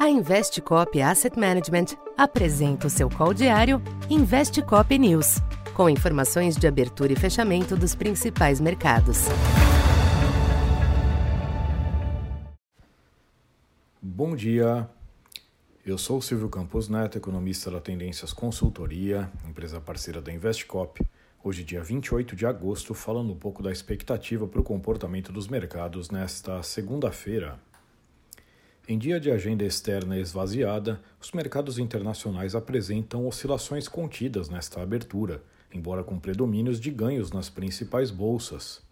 A Investcop Asset Management apresenta o seu call diário Investcop News, com informações de abertura e fechamento dos principais mercados. Bom dia. Eu sou Silvio Campos Neto, economista da Tendências Consultoria, empresa parceira da Investcop. Hoje, dia 28 de agosto, falando um pouco da expectativa para o comportamento dos mercados nesta segunda-feira. Em dia de agenda externa esvaziada, os mercados internacionais apresentam oscilações contidas nesta abertura, embora com predomínios de ganhos nas principais bolsas.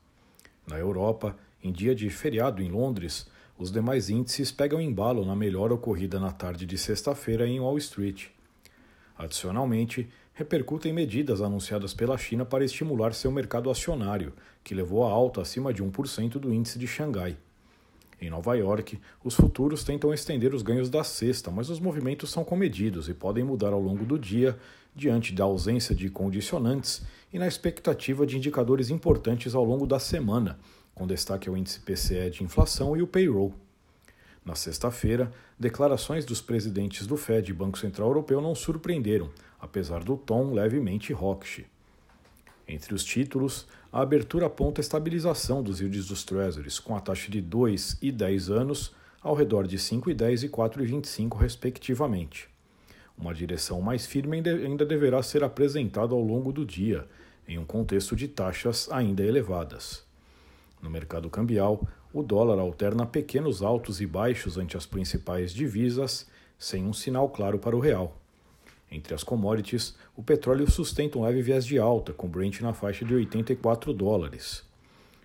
Na Europa, em dia de feriado em Londres, os demais índices pegam embalo na melhor ocorrida na tarde de sexta-feira em Wall Street. Adicionalmente, repercutem medidas anunciadas pela China para estimular seu mercado acionário, que levou a alta acima de 1% do índice de Xangai. Em Nova York, os futuros tentam estender os ganhos da sexta, mas os movimentos são comedidos e podem mudar ao longo do dia, diante da ausência de condicionantes e na expectativa de indicadores importantes ao longo da semana, com destaque ao índice PCE de inflação e o payroll. Na sexta-feira, declarações dos presidentes do Fed e Banco Central Europeu não surpreenderam, apesar do tom levemente hawkish. Entre os títulos, a abertura aponta a estabilização dos yields dos Treasuries, com a taxa de 2 e 10 anos ao redor de 5,10 e 4,25, respectivamente. Uma direção mais firme ainda deverá ser apresentada ao longo do dia, em um contexto de taxas ainda elevadas. No mercado cambial, o dólar alterna pequenos altos e baixos ante as principais divisas, sem um sinal claro para o real. Entre as commodities, o petróleo sustenta um leve viés de alta, com Brent na faixa de 84 dólares.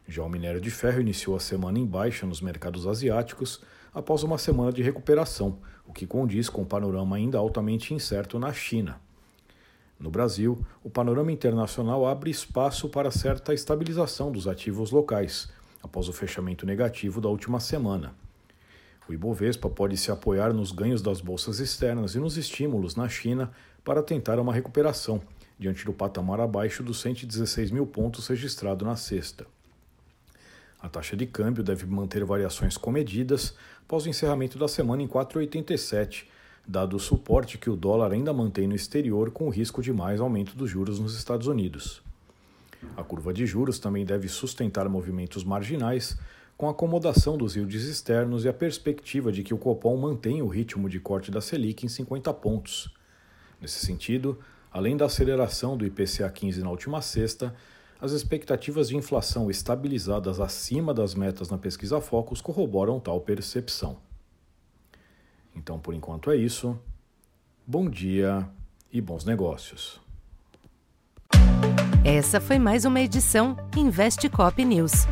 Já o minério de ferro iniciou a semana em baixa nos mercados asiáticos após uma semana de recuperação, o que condiz com o panorama ainda altamente incerto na China. No Brasil, o panorama internacional abre espaço para certa estabilização dos ativos locais, após o fechamento negativo da última semana. O Ibovespa pode se apoiar nos ganhos das bolsas externas e nos estímulos na China para tentar uma recuperação, diante do patamar abaixo dos 116 mil pontos registrado na sexta. A taxa de câmbio deve manter variações comedidas após o encerramento da semana em 4,87, dado o suporte que o dólar ainda mantém no exterior com o risco de mais aumento dos juros nos Estados Unidos. A curva de juros também deve sustentar movimentos marginais, com a acomodação dos yields externos e a perspectiva de que o Copom mantenha o ritmo de corte da Selic em 50 pontos. Nesse sentido, além da aceleração do IPCA 15 na última sexta, as expectativas de inflação estabilizadas acima das metas na pesquisa Focus corroboram tal percepção. Então, por enquanto é isso. Bom dia e bons negócios. Essa foi mais uma edição Investe Cop News.